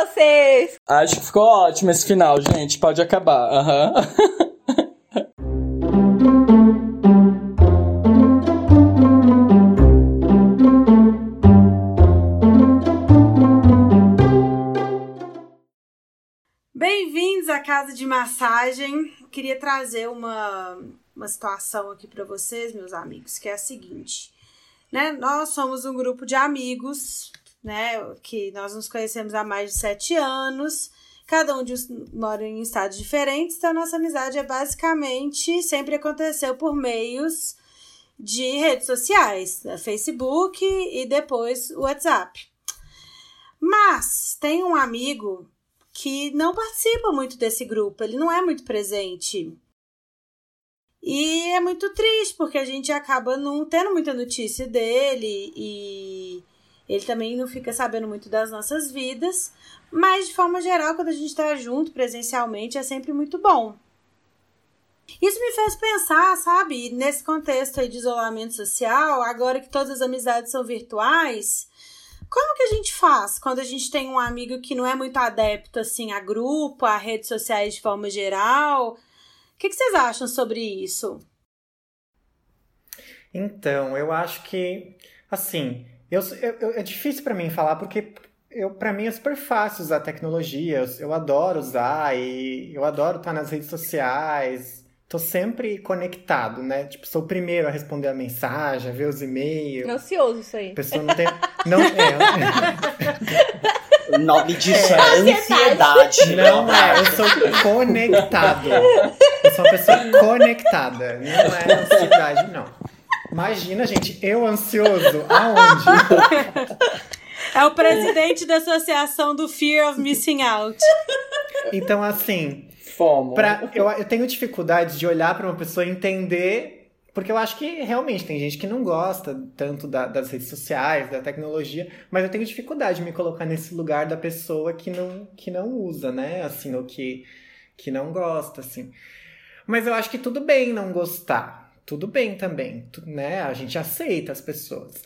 vocês! Acho que ficou ótimo esse final, gente. Pode acabar. Aham. Bem-vindos à casa de massagem. Queria trazer uma, uma situação aqui para vocês, meus amigos, que é a seguinte. Né? Nós somos um grupo de amigos, né? Que nós nos conhecemos há mais de sete anos. Cada um de nós mora em estados diferentes, então nossa amizade é basicamente sempre aconteceu por meios de redes sociais, né? Facebook e depois o WhatsApp. Mas tem um amigo que não participa muito desse grupo, ele não é muito presente. E é muito triste, porque a gente acaba não tendo muita notícia dele e ele também não fica sabendo muito das nossas vidas. Mas, de forma geral, quando a gente está junto presencialmente, é sempre muito bom. Isso me fez pensar, sabe, nesse contexto aí de isolamento social, agora que todas as amizades são virtuais, como que a gente faz quando a gente tem um amigo que não é muito adepto assim a grupo, a redes sociais de forma geral? O que, que vocês acham sobre isso? Então, eu acho que, assim, eu, eu é difícil para mim falar porque eu para mim é super fácil usar tecnologia. Eu, eu adoro usar e eu adoro estar nas redes sociais tô sempre conectado, né? Tipo, sou o primeiro a responder a mensagem, a ver os e-mails. Ansioso isso aí. A pessoa não tem. Não é. O nome disso é, é ansiedade. Não é, eu sou conectado. Eu sou uma pessoa conectada. Não é ansiedade, não. Imagina, gente, eu ansioso aonde? É o presidente da Associação do Fear of Missing Out. Então, assim, Fomo. Pra, eu, eu tenho dificuldade de olhar para uma pessoa e entender. Porque eu acho que realmente tem gente que não gosta tanto da, das redes sociais, da tecnologia, mas eu tenho dificuldade de me colocar nesse lugar da pessoa que não, que não usa, né? Assim, ou que, que não gosta, assim. Mas eu acho que tudo bem não gostar tudo bem também, né? A gente aceita as pessoas.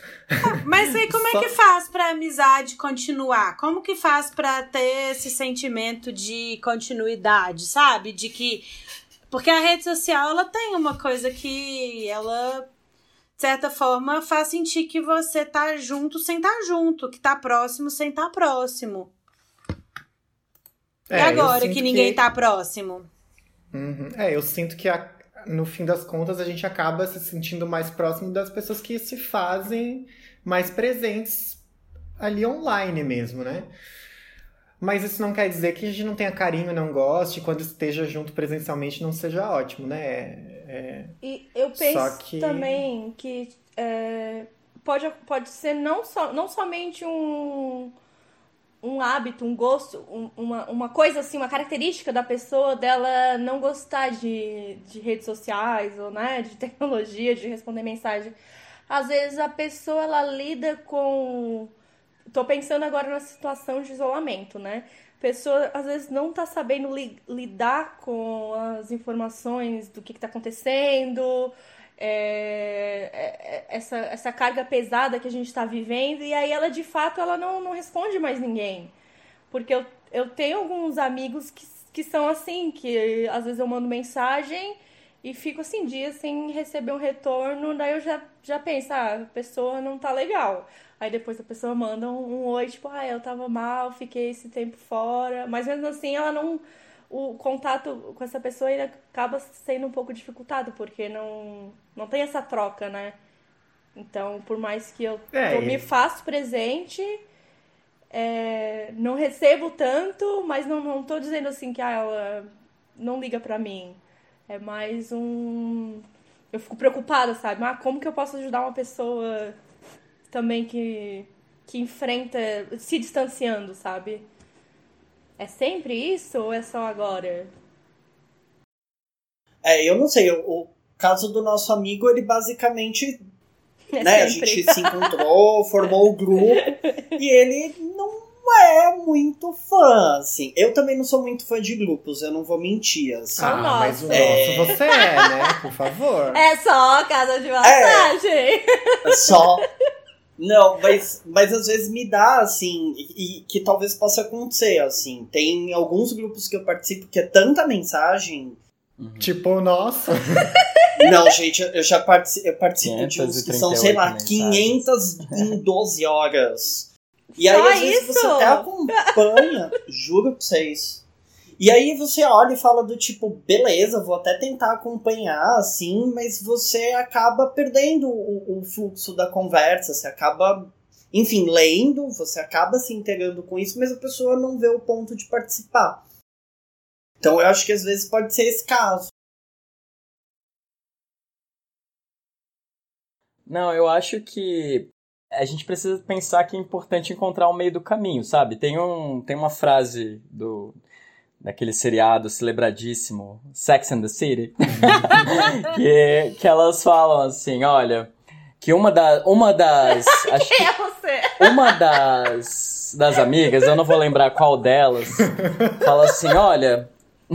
Mas aí como Só... é que faz para amizade continuar? Como que faz para ter esse sentimento de continuidade, sabe? De que porque a rede social ela tem uma coisa que ela de certa forma faz sentir que você tá junto sem estar tá junto, que tá próximo sem estar tá próximo. É, e agora que ninguém que... tá próximo? Uhum. É, eu sinto que a, no fim das contas, a gente acaba se sentindo mais próximo das pessoas que se fazem mais presentes ali online mesmo, né? Mas isso não quer dizer que a gente não tenha carinho, não goste, quando esteja junto presencialmente não seja ótimo, né? É, é... E eu penso que... também que é, pode, pode ser não, só, não somente um um hábito, um gosto, um, uma, uma coisa assim, uma característica da pessoa dela não gostar de, de redes sociais ou né, de tecnologia, de responder mensagem. Às vezes a pessoa ela lida com. Tô pensando agora na situação de isolamento, né? A pessoa às vezes não tá sabendo li, lidar com as informações do que, que tá acontecendo, é, é, é, essa, essa carga pesada que a gente está vivendo e aí ela de fato ela não, não responde mais ninguém. Porque eu, eu tenho alguns amigos que, que são assim que às vezes eu mando mensagem e fico assim dias sem receber um retorno daí eu já, já penso ah, a pessoa não tá legal. Aí depois a pessoa manda um, um oi tipo ah eu tava mal fiquei esse tempo fora. Mas mesmo assim ela não o contato com essa pessoa ele acaba sendo um pouco dificultado, porque não, não tem essa troca, né? Então, por mais que eu, é, me faço presente, é, não recebo tanto, mas não, não tô dizendo assim que ah, ela não liga pra mim. É mais um. Eu fico preocupada, sabe? Ah, como que eu posso ajudar uma pessoa também que, que enfrenta se distanciando, sabe? É sempre isso ou é só agora? É, eu não sei. O, o caso do nosso amigo, ele basicamente. É né, a gente se encontrou, formou o grupo e ele não é muito fã, assim. Eu também não sou muito fã de grupos, eu não vou mentir, assim. Ah, mas o é... nosso você é, né? Por favor. É só casa de massagem. É, só Não, mas, mas às vezes me dá, assim, e, e, que talvez possa acontecer, assim. Tem alguns grupos que eu participo que é tanta mensagem. Uhum. Tipo, nossa. Não, gente, eu já participo, eu participo de uns que são, sei lá, mensagens. 512 horas. E aí, Só às vezes, isso? você até acompanha, juro pra vocês. E aí você olha e fala do tipo, beleza, vou até tentar acompanhar, assim, mas você acaba perdendo o, o fluxo da conversa, você acaba, enfim, lendo, você acaba se integrando com isso, mas a pessoa não vê o ponto de participar. Então eu acho que às vezes pode ser esse caso. Não, eu acho que a gente precisa pensar que é importante encontrar o meio do caminho, sabe? Tem, um, tem uma frase do daquele seriado celebradíssimo Sex and the City, que, que elas falam assim, olha, que uma, da, uma das... acho Quem é você? Uma das, das amigas, eu não vou lembrar qual delas, fala assim, olha...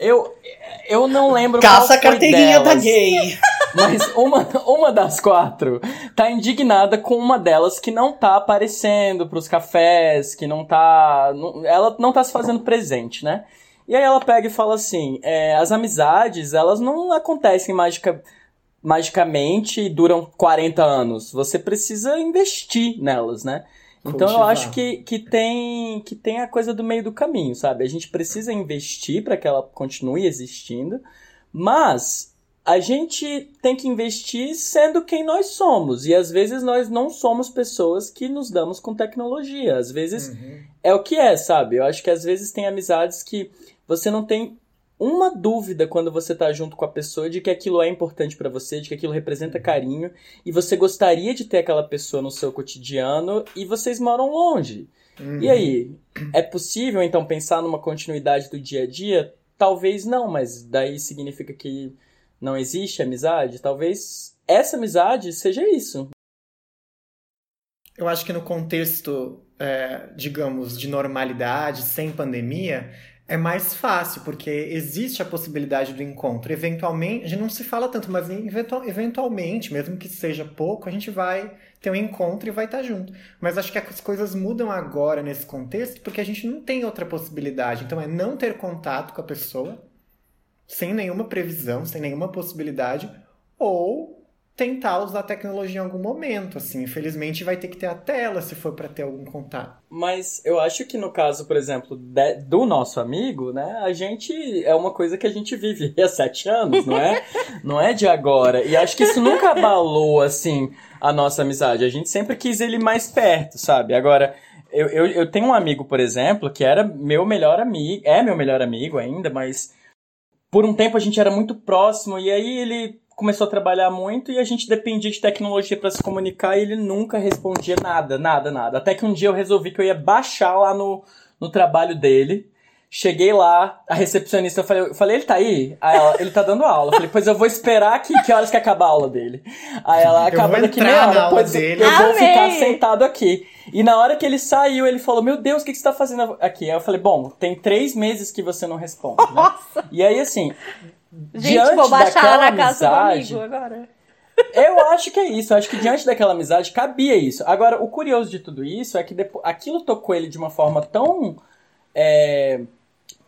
eu, eu não lembro Caça a carteirinha delas, da gay. Mas uma, uma das quatro tá indignada com uma delas que não tá aparecendo pros cafés, que não tá. Não, ela não tá se fazendo presente, né? E aí ela pega e fala assim: é, as amizades, elas não acontecem mágica, magicamente e duram 40 anos. Você precisa investir nelas, né? Então Cultivar. eu acho que, que, tem, que tem a coisa do meio do caminho, sabe? A gente precisa investir para que ela continue existindo, mas a gente tem que investir sendo quem nós somos. E às vezes nós não somos pessoas que nos damos com tecnologia. Às vezes uhum. é o que é, sabe? Eu acho que às vezes tem amizades que você não tem uma dúvida quando você tá junto com a pessoa de que aquilo é importante para você, de que aquilo representa uhum. carinho e você gostaria de ter aquela pessoa no seu cotidiano e vocês moram longe. Uhum. E aí, é possível então pensar numa continuidade do dia a dia? Talvez não, mas daí significa que não existe amizade? Talvez essa amizade seja isso. Eu acho que no contexto, é, digamos, de normalidade, sem pandemia, é mais fácil, porque existe a possibilidade do encontro. Eventualmente, a gente não se fala tanto, mas eventualmente, mesmo que seja pouco, a gente vai ter um encontro e vai estar junto. Mas acho que as coisas mudam agora nesse contexto, porque a gente não tem outra possibilidade. Então é não ter contato com a pessoa, sem nenhuma previsão, sem nenhuma possibilidade, ou tentar usar a tecnologia em algum momento, assim. Infelizmente vai ter que ter a tela se for para ter algum contato. Mas eu acho que no caso, por exemplo, de, do nosso amigo, né, a gente é uma coisa que a gente vive há sete anos, não é? não é de agora. E acho que isso nunca abalou, assim, a nossa amizade. A gente sempre quis ele mais perto, sabe? Agora, eu, eu, eu tenho um amigo, por exemplo, que era meu melhor amigo, é meu melhor amigo ainda, mas por um tempo a gente era muito próximo e aí ele começou a trabalhar muito e a gente dependia de tecnologia para se comunicar e ele nunca respondia nada, nada, nada. Até que um dia eu resolvi que eu ia baixar lá no, no trabalho dele. Cheguei lá, a recepcionista, eu falei, eu falei ele tá aí? Aí ela, ele tá dando aula. Eu falei, pois eu vou esperar que, que horas que acabar a aula dele. Aí ela acaba daqui meia hora, pois dele. eu vou ficar sentado aqui. E na hora que ele saiu, ele falou, meu Deus, o que, que você tá fazendo aqui? Aí eu falei, bom, tem três meses que você não responde, né? Nossa. E aí, assim, Gente, diante vou baixar na casa amizade, do amigo agora. Eu acho que é isso. Eu acho que diante daquela amizade cabia isso. Agora, o curioso de tudo isso é que depois, aquilo tocou ele de uma forma tão é,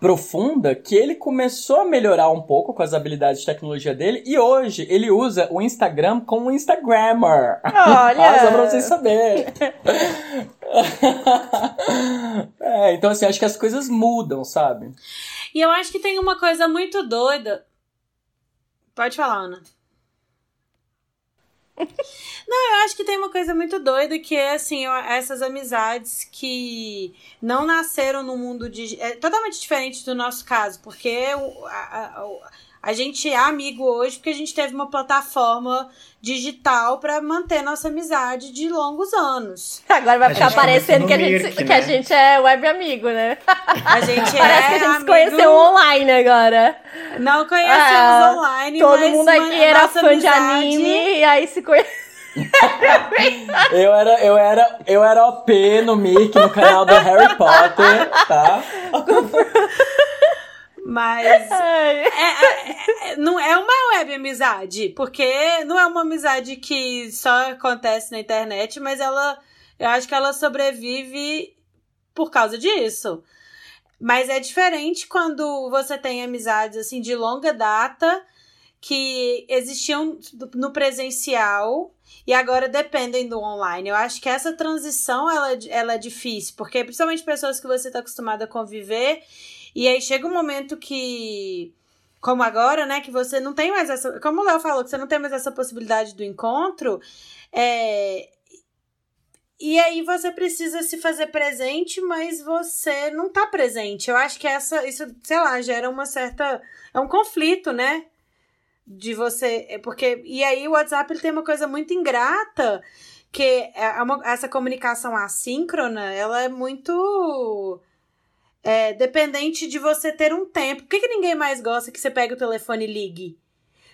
profunda que ele começou a melhorar um pouco com as habilidades de tecnologia dele e hoje ele usa o Instagram como Instagrammer. Olha! Só pra vocês saberem. é, então, assim, acho que as coisas mudam, sabe? E eu acho que tem uma coisa muito doida Pode falar, Ana. Não, eu acho que tem uma coisa muito doida que é assim, essas amizades que não nasceram no mundo de. É totalmente diferente do nosso caso, porque a, a, a gente é amigo hoje porque a gente teve uma plataforma digital para manter nossa amizade de longos anos. Agora vai ficar parecendo que, a gente, Mirk, que né? a gente é web amigo, né? A gente Parece é que a gente amigo... se conheceu online agora. Não conhecemos é, online, Todo mundo aqui era fã amizade... de anime e aí se conheceu. eu era, eu era, eu era OP no Mickey, no canal do Harry Potter, tá? Mas é, é, é, não é uma web amizade, porque não é uma amizade que só acontece na internet, mas ela eu acho que ela sobrevive por causa disso. Mas é diferente quando você tem amizades assim de longa data que existiam no presencial e agora dependem do online. Eu acho que essa transição ela, ela é difícil, porque principalmente pessoas que você está acostumado a conviver, e aí chega um momento que. Como agora, né? Que você não tem mais essa. Como o Léo falou, que você não tem mais essa possibilidade do encontro. É, e aí você precisa se fazer presente, mas você não tá presente. Eu acho que essa, isso, sei lá, gera uma certa. É um conflito, né? de você. É porque. E aí o WhatsApp ele tem uma coisa muito ingrata, que é uma, essa comunicação assíncrona, ela é muito. É, dependente de você ter um tempo. Por que, que ninguém mais gosta que você pegue o telefone e ligue?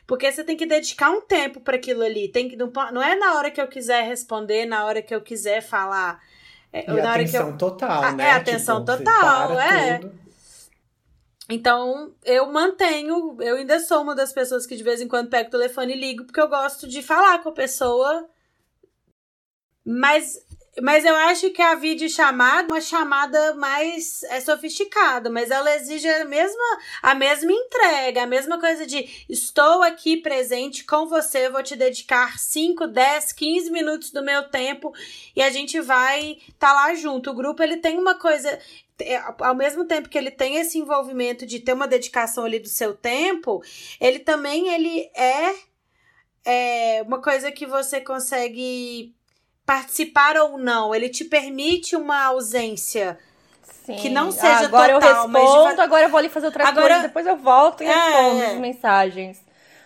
Porque você tem que dedicar um tempo para aquilo ali. Tem que, não, não é na hora que eu quiser responder, na hora que eu quiser falar. É, e na atenção hora que eu... total, né? É, atenção tipo, total, é. Tudo. Então, eu mantenho, eu ainda sou uma das pessoas que de vez em quando pego o telefone e ligo, porque eu gosto de falar com a pessoa. Mas, mas eu acho que a videochamada é uma chamada mais é, sofisticada, mas ela exige a mesma, a mesma entrega, a mesma coisa de estou aqui presente com você, vou te dedicar 5, 10, 15 minutos do meu tempo e a gente vai estar tá lá junto. O grupo ele tem uma coisa é, ao mesmo tempo que ele tem esse envolvimento de ter uma dedicação ali do seu tempo, ele também ele é, é uma coisa que você consegue participar ou não. Ele te permite uma ausência. Sim. Que não seja agora total, eu respondo, de... agora eu vou ali fazer outra agora... coisa, depois eu volto e é... respondo as mensagens.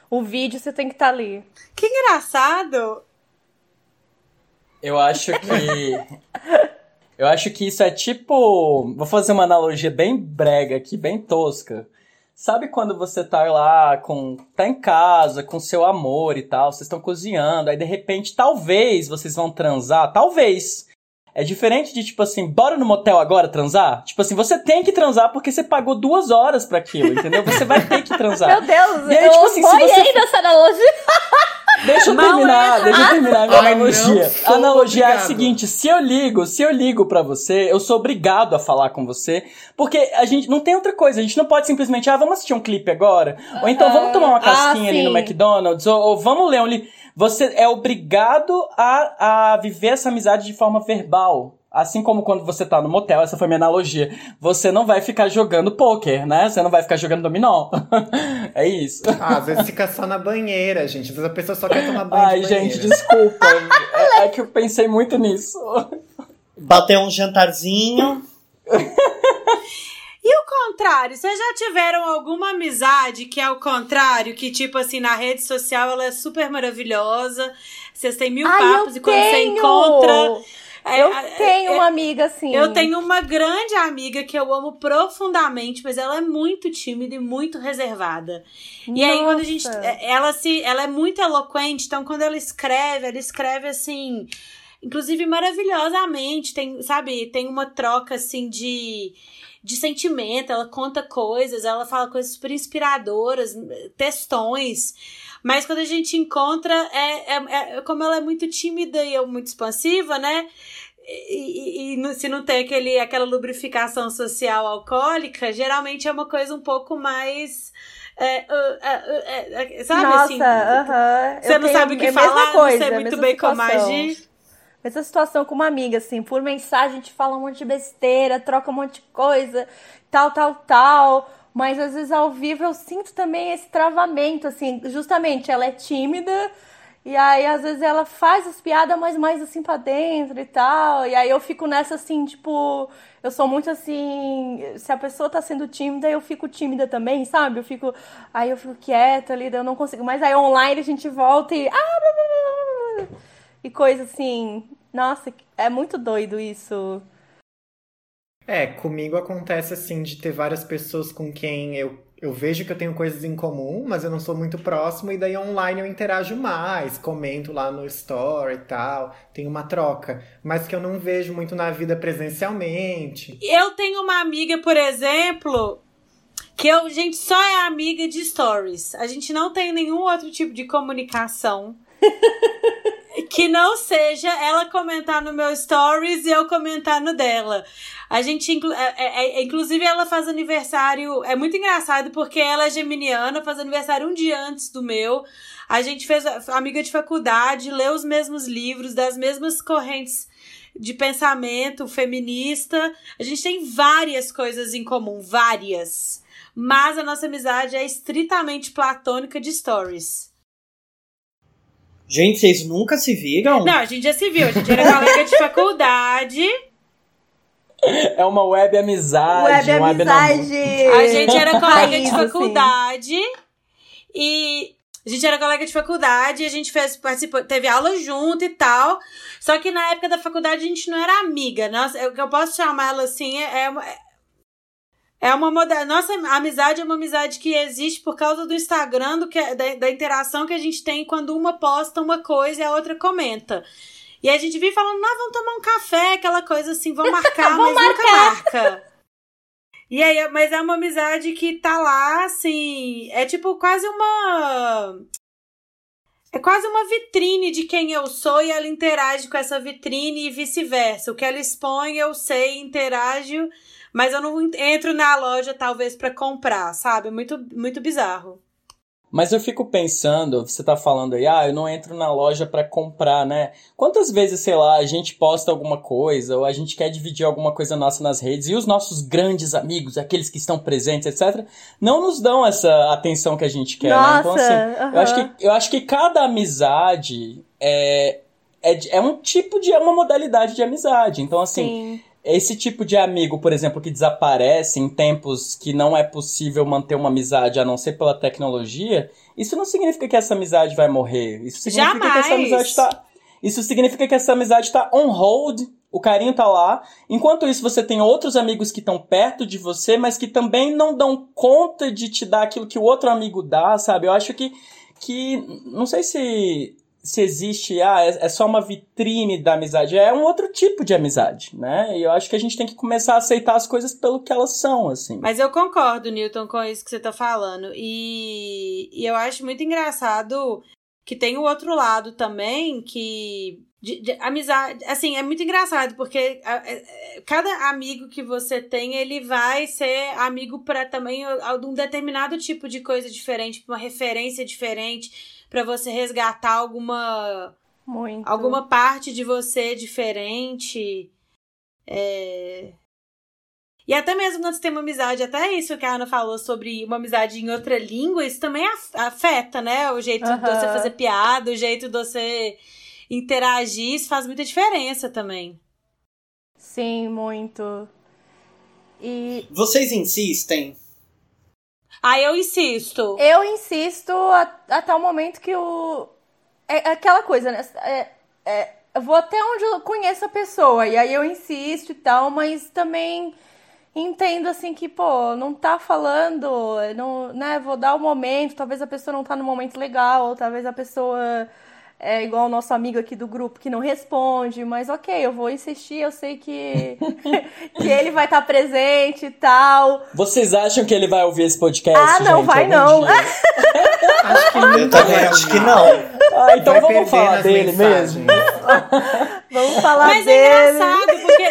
O vídeo você tem que estar tá ali. Que engraçado! Eu acho que Eu acho que isso é tipo. Vou fazer uma analogia bem brega aqui, bem tosca. Sabe quando você tá lá com. tá em casa, com seu amor e tal, vocês estão cozinhando, aí de repente, talvez vocês vão transar, talvez. É diferente de tipo assim, bora no motel agora transar? Tipo assim, você tem que transar porque você pagou duas horas para aquilo, entendeu? Você vai ter que transar. Meu Deus, e aí, eu tipo assim, se você... nessa analogia. Deixa eu terminar, é. deixa eu terminar a minha Ai, analogia. A analogia obrigado. é a seguinte: se eu ligo, se eu ligo para você, eu sou obrigado a falar com você, porque a gente não tem outra coisa, a gente não pode simplesmente, ah, vamos assistir um clipe agora, ou então vamos tomar uma ah, casquinha ah, ali no McDonald's, ou, ou vamos ler um livro. Você é obrigado a, a viver essa amizade de forma verbal. Assim como quando você tá no motel, essa foi minha analogia. Você não vai ficar jogando poker, né? Você não vai ficar jogando dominó. é isso. Ah, às vezes fica só na banheira, gente. Às vezes a pessoa só quer tomar banho. Ai, de gente, desculpa. é, é que eu pensei muito nisso. Bater um jantarzinho. E o contrário, vocês já tiveram alguma amizade que é o contrário, que tipo assim, na rede social ela é super maravilhosa, vocês têm mil Ai, papos e quando tenho. você encontra eu é, tenho é, uma amiga assim. Eu tenho uma grande amiga que eu amo profundamente, mas ela é muito tímida e muito reservada. Nossa. E aí quando a gente ela se ela é muito eloquente, então quando ela escreve, ela escreve assim, inclusive maravilhosamente, tem, sabe, tem uma troca assim de de sentimento, ela conta coisas, ela fala coisas super inspiradoras, textões. Mas quando a gente encontra, é, é, é como ela é muito tímida e eu muito expansiva, né? E, e, e, se não tem aquele, aquela lubrificação social alcoólica, geralmente é uma coisa um pouco mais. É, uh, uh, uh, sabe Nossa, assim? -huh. Você eu não sabe o que falar, coisa, não sei muito bem situação. como agir. Mesma situação com uma amiga, assim, por mensagem a gente fala um monte de besteira, troca um monte de coisa, tal, tal, tal. Mas às vezes ao vivo eu sinto também esse travamento, assim, justamente ela é tímida, e aí às vezes ela faz as piadas, mas mais assim pra dentro e tal. E aí eu fico nessa assim, tipo, eu sou muito assim, se a pessoa tá sendo tímida, eu fico tímida também, sabe? Eu fico, aí eu fico quieta ali, eu não consigo. Mas aí online a gente volta e ah, blá, e coisa assim. Nossa, é muito doido isso. É, comigo acontece assim de ter várias pessoas com quem eu, eu vejo que eu tenho coisas em comum, mas eu não sou muito próximo, e daí online eu interajo mais, comento lá no story e tal, tem uma troca, mas que eu não vejo muito na vida presencialmente. Eu tenho uma amiga, por exemplo, Que eu, gente, só é amiga de stories. A gente não tem nenhum outro tipo de comunicação. que não seja ela comentar no meu stories e eu comentar no dela. A gente, é, é, é, inclusive, ela faz aniversário. É muito engraçado porque ela é geminiana, faz aniversário um dia antes do meu. A gente fez amiga de faculdade, leu os mesmos livros, das mesmas correntes de pensamento feminista. A gente tem várias coisas em comum, várias. Mas a nossa amizade é estritamente platônica de stories. Gente, vocês nunca se viram? Não, a gente já se viu. A gente era colega de faculdade. É uma web amizade. Web um amizade. a gente era colega de faculdade. E a gente era colega de faculdade, a gente fez, participou, teve aula junto e tal. Só que na época da faculdade a gente não era amiga. Nossa, o que eu posso chamar ela assim é, é, uma moda... Nossa amizade é uma amizade que existe por causa do Instagram, do que, é, da, da interação que a gente tem quando uma posta uma coisa e a outra comenta. E a gente vive falando, não, vamos tomar um café, aquela coisa assim, vamos marcar, mas marcar. nunca marca. E aí, mas é uma amizade que tá lá, assim. É tipo quase uma. É quase uma vitrine de quem eu sou e ela interage com essa vitrine e vice-versa. O que ela expõe, eu sei, interajo, mas eu não entro na loja talvez para comprar, sabe? Muito, muito bizarro. Mas eu fico pensando, você tá falando aí, ah, eu não entro na loja para comprar, né? Quantas vezes, sei lá, a gente posta alguma coisa ou a gente quer dividir alguma coisa nossa nas redes e os nossos grandes amigos, aqueles que estão presentes, etc, não nos dão essa atenção que a gente quer, nossa, né? Então assim, eu acho que eu acho que cada amizade é é, é um tipo de é uma modalidade de amizade. Então assim, Sim esse tipo de amigo, por exemplo, que desaparece em tempos que não é possível manter uma amizade a não ser pela tecnologia, isso não significa que essa amizade vai morrer. Isso significa Jamais. que essa amizade tá. Isso significa que essa amizade está on hold, o carinho tá lá. Enquanto isso, você tem outros amigos que estão perto de você, mas que também não dão conta de te dar aquilo que o outro amigo dá, sabe? Eu acho que. que não sei se se existe, ah, é, é, só uma vitrine da amizade. É um outro tipo de amizade, né? E eu acho que a gente tem que começar a aceitar as coisas pelo que elas são, assim. Mas eu concordo, Newton, com isso que você tá falando. E, e eu acho muito engraçado que tem o outro lado também, que. De, de, amizade, assim, é muito engraçado, porque a, a, é, cada amigo que você tem, ele vai ser amigo para também de um determinado tipo de coisa diferente, uma referência diferente para você resgatar alguma Muito. alguma parte de você diferente. É... E até mesmo quando você tem uma amizade, até isso que a Ana falou sobre uma amizade em outra língua, isso também afeta, né? O jeito uhum. de você fazer piada, o jeito de você interagir, isso faz muita diferença também. Sim, muito. E... Vocês insistem ah, eu insisto. Eu insisto até o momento que o. É, é aquela coisa, né? É, é, eu vou até onde eu conheço a pessoa. E aí eu insisto e tal, mas também entendo assim que, pô, não tá falando, não, né? Vou dar o momento, talvez a pessoa não tá no momento legal, ou talvez a pessoa é igual o nosso amigo aqui do grupo que não responde, mas ok, eu vou insistir, eu sei que, que ele vai estar presente e tal. Vocês acham que ele vai ouvir esse podcast? Ah, não gente, vai não. acho que eu também acho que não. Ah, então vai vamos falar dele mensagens. mesmo. vamos falar Mas dele. Mas é engraçado, porque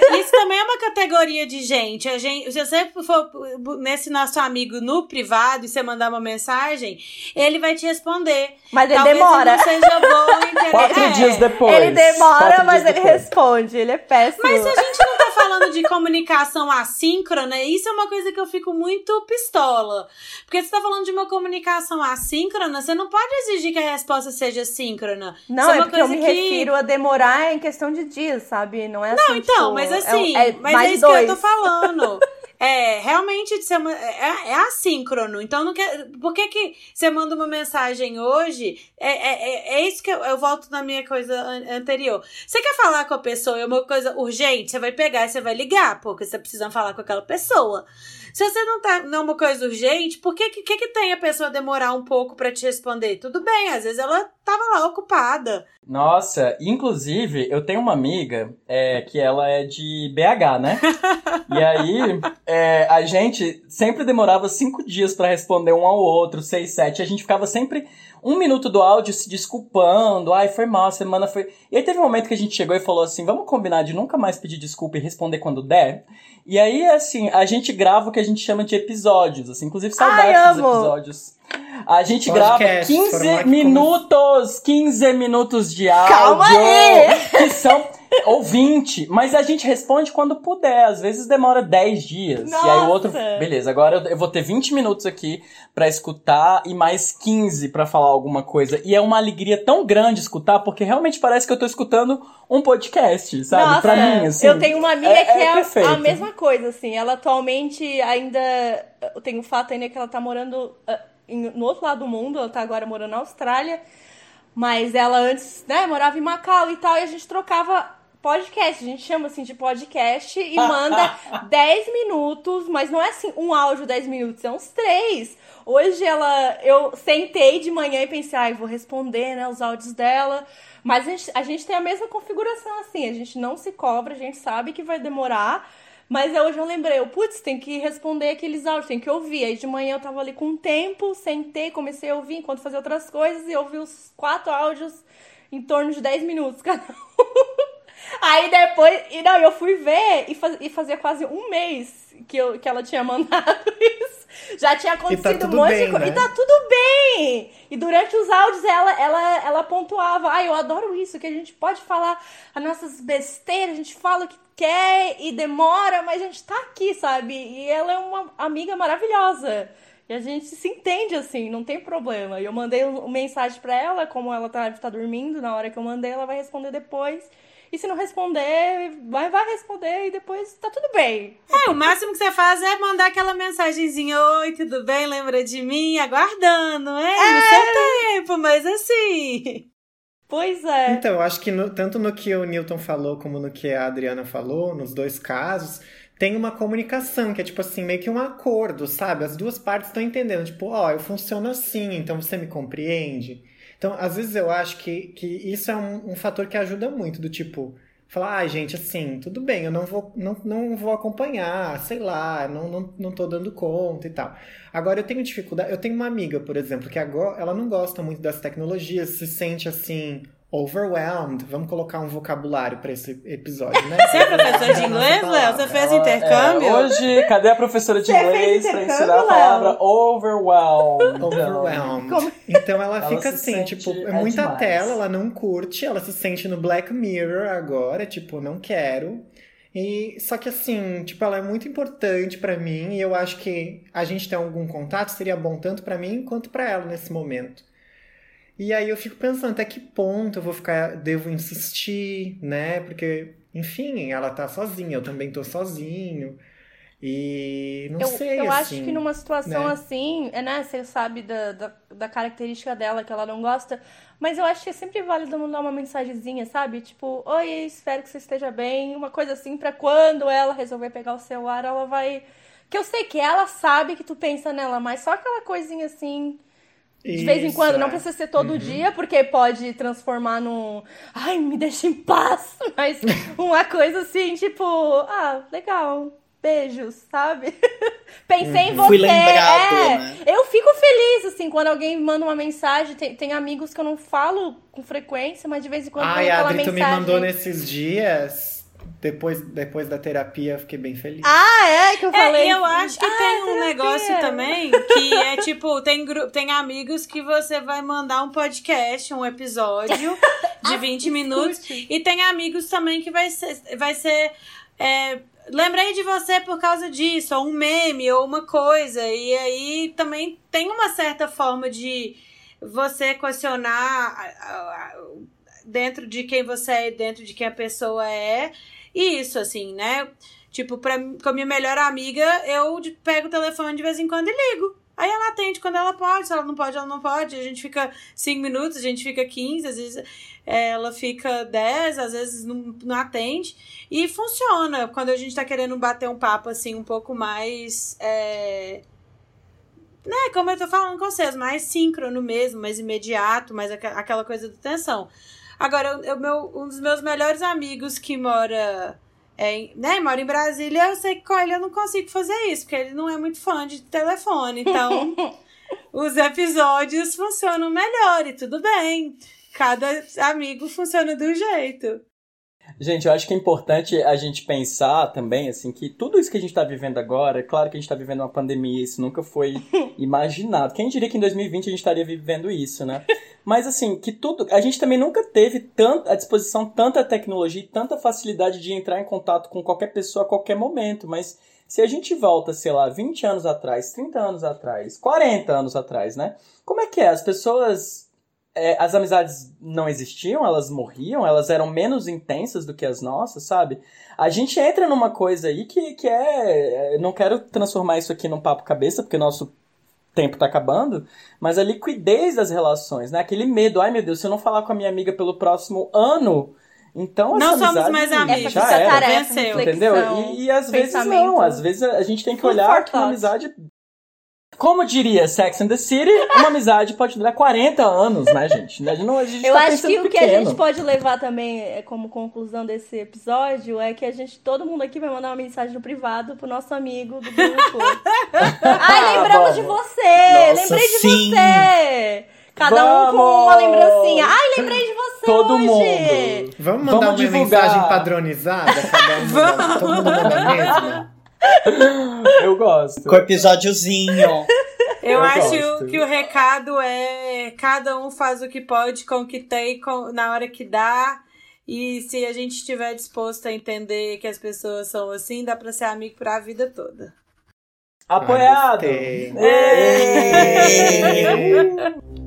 também é uma categoria de gente. A gente. Se você for nesse nosso amigo no privado e você mandar uma mensagem, ele vai te responder. Mas ele Talvez demora. Ele não seja bom entender. Quatro é. dias depois. Ele demora, mas ele depois. responde. Ele é péssimo. Mas se a gente não tá falando de comunicação assíncrona, isso é uma coisa que eu fico muito pistola. Porque você tá falando de uma comunicação assíncrona, você não pode exigir que a resposta seja síncrona. Não, é, é porque eu me que... refiro a demorar em questão de dias, sabe? Não é assim. Não, então, tipo, mas assim, é, é mas é isso dois. que eu tô falando. É, realmente é, é assíncrono. Então, não quer, por que, que você manda uma mensagem hoje? É, é, é, é isso que eu, eu, volto na minha coisa anterior. Você quer falar com a pessoa, é uma coisa urgente, você vai pegar e você vai ligar, porque você tá precisando falar com aquela pessoa. Se você não tá não é uma coisa urgente, por que, que que tem a pessoa demorar um pouco para te responder? Tudo bem, às vezes ela tava lá ocupada. Nossa, inclusive, eu tenho uma amiga é, que ela é de BH, né? e aí, é, a gente sempre demorava cinco dias para responder um ao outro, seis, sete. A gente ficava sempre um minuto do áudio se desculpando. Ai, foi mal, a semana foi. E aí teve um momento que a gente chegou e falou assim: vamos combinar de nunca mais pedir desculpa e responder quando der. E aí, assim, a gente grava o que a gente chama de episódios, assim, inclusive saudades dos episódios. A gente Podcast, grava 15 minutos, 15 minutos de áudio. Calma aí! Que são ou 20, mas a gente responde quando puder. Às vezes demora 10 dias. Nossa. E aí o outro, beleza, agora eu vou ter 20 minutos aqui para escutar e mais 15 para falar alguma coisa. E é uma alegria tão grande escutar, porque realmente parece que eu tô escutando um podcast, sabe? Nossa, pra mim, assim. Eu tenho uma amiga é, que é, é a, a, mesma coisa, assim. Ela atualmente ainda. Eu tenho o fato ainda que ela tá morando uh, no outro lado do mundo, ela tá agora morando na Austrália. Mas ela antes, né, morava em Macau e tal, e a gente trocava podcast. A gente chama assim de podcast e manda 10 minutos, mas não é assim um áudio 10 minutos, é uns 3. Hoje ela. Eu sentei de manhã e pensei, ai, ah, vou responder, né, os áudios dela. Mas a gente, a gente tem a mesma configuração, assim, a gente não se cobra, a gente sabe que vai demorar. Mas hoje eu lembrei, eu, putz, tem que responder aqueles áudios, tem que ouvir. Aí de manhã eu tava ali com tempo, sentei, comecei a ouvir enquanto fazia outras coisas e ouvi os quatro áudios em torno de 10 minutos cada um. Aí depois, e não, eu fui ver e, faz, e fazia quase um mês que, eu, que ela tinha mandado. Já tinha tá acontecido tá um monte bem, de coisa. Né? E tá tudo bem! E durante os áudios ela, ela, ela pontuava: ai, ah, eu adoro isso, que a gente pode falar as nossas besteiras, a gente fala o que quer e demora, mas a gente tá aqui, sabe? E ela é uma amiga maravilhosa. E a gente se entende assim, não tem problema. E eu mandei uma mensagem para ela, como ela tá, tá dormindo, na hora que eu mandei, ela vai responder depois. E se não responder, vai, vai responder e depois tá tudo bem. É, o máximo que você faz é mandar aquela mensagenzinha: Oi, tudo bem? Lembra de mim? Aguardando, é, é. no seu tempo, mas assim. Pois é. Então, eu acho que no, tanto no que o Newton falou como no que a Adriana falou, nos dois casos, tem uma comunicação que é tipo assim, meio que um acordo, sabe? As duas partes estão entendendo, tipo, ó, oh, eu funciono assim, então você me compreende. Então, às vezes eu acho que, que isso é um, um fator que ajuda muito, do tipo, falar, ah, gente, assim, tudo bem, eu não vou, não, não vou acompanhar, sei lá, não, não, não tô dando conta e tal. Agora, eu tenho dificuldade, eu tenho uma amiga, por exemplo, que agora ela não gosta muito das tecnologias, se sente assim, overwhelmed. Vamos colocar um vocabulário para esse episódio, né? Você é professor de inglês, Léo? Você fez intercâmbio? É, hoje, cadê a professora de inglês para ensinar a palavra overwhelmed? Overwhelmed. Como? Então ela, ela fica assim, tipo, é muita demais. tela, ela não curte, ela se sente no Black Mirror agora, tipo, não quero. E só que assim, tipo, ela é muito importante para mim e eu acho que a gente ter algum contato seria bom tanto para mim quanto para ela nesse momento. E aí eu fico pensando até que ponto eu vou ficar, devo insistir, né? Porque, enfim, ela tá sozinha, eu também tô sozinho. E não eu, sei, Eu assim, acho que numa situação né? assim, é, né? Você sabe da, da, da, característica dela que ela não gosta. Mas eu acho que é sempre válido mandar uma mensagenzinha, sabe? Tipo, oi, espero que você esteja bem. Uma coisa assim, para quando ela resolver pegar o celular, ela vai. Que eu sei que ela sabe que tu pensa nela, mas só aquela coisinha assim de Isso, vez em quando, é. não precisa ser todo uhum. dia, porque pode transformar num. Ai, me deixa em paz! Mas uma coisa assim, tipo, ah, legal. Beijos, sabe? Pensei uhum. em você. Fui lembrado, é, né? Eu fico feliz, assim, quando alguém manda uma mensagem. Tem, tem amigos que eu não falo com frequência, mas de vez em quando Ai, aquela Adri, mensagem. tu me mandou nesses dias depois, depois da terapia, fiquei bem feliz. Ah, é? Que eu falei. É, eu acho que ah, tem um terapia. negócio também que é tipo: tem, tem amigos que você vai mandar um podcast, um episódio de 20 minutos. E tem amigos também que vai ser. Vai ser é, lembrei de você por causa disso, ou um meme, ou uma coisa. E aí também tem uma certa forma de você questionar dentro de quem você é, dentro de quem a pessoa é, isso, assim, né? Tipo, pra, com a minha melhor amiga, eu pego o telefone de vez em quando e ligo. Aí ela atende quando ela pode, se ela não pode, ela não pode. A gente fica 5 minutos, a gente fica 15, às vezes ela fica 10, às vezes não, não atende. E funciona quando a gente tá querendo bater um papo assim um pouco mais. É, né, como eu tô falando com vocês, mais síncrono mesmo, mais imediato, mais aquela coisa da tensão. Agora, eu, meu, um dos meus melhores amigos que mora, é, né, mora em Brasília, eu sei que com ele eu não consigo fazer isso, porque ele não é muito fã de telefone. Então, os episódios funcionam melhor e tudo bem. Cada amigo funciona de um jeito. Gente, eu acho que é importante a gente pensar também, assim, que tudo isso que a gente está vivendo agora, é claro que a gente está vivendo uma pandemia, isso nunca foi imaginado. Quem diria que em 2020 a gente estaria vivendo isso, né? Mas, assim, que tudo. A gente também nunca teve tanto, à disposição tanta tecnologia e tanta facilidade de entrar em contato com qualquer pessoa a qualquer momento. Mas se a gente volta, sei lá, 20 anos atrás, 30 anos atrás, 40 anos atrás, né? Como é que é? As pessoas é, as amizades não existiam, elas morriam, elas eram menos intensas do que as nossas, sabe? A gente entra numa coisa aí que, que é. Não quero transformar isso aqui num papo cabeça, porque nosso tempo tá acabando, mas a liquidez das relações, né? Aquele medo, ai meu Deus, se eu não falar com a minha amiga pelo próximo ano. Então, não somos mais amigos. Já era, tarefa, entendeu? E, e às vezes não, às vezes a gente tem que olhar que uma amizade como diria Sex and the City, uma amizade pode durar 40 anos, né, gente? A gente, não, a gente Eu tá acho que pequeno. o que a gente pode levar também é, como conclusão desse episódio é que a gente, todo mundo aqui vai mandar uma mensagem no privado pro nosso amigo do grupo. Ai, lembramos de você! Nossa, lembrei de sim. você! Cada Vamos. um com uma lembrancinha. Ai, lembrei de você Todo hoje. mundo. Vamos mandar Vamos uma divulgar. mensagem padronizada? Cada um manda, todo mundo manda a mesma? Eu gosto. Com episódiozinho. Eu, Eu acho gosto. que o recado é cada um faz o que pode com o que tem com- na hora que dá. E se a gente estiver disposto a entender que as pessoas são assim, dá pra ser amigo pra vida toda. Apoiado. Ê!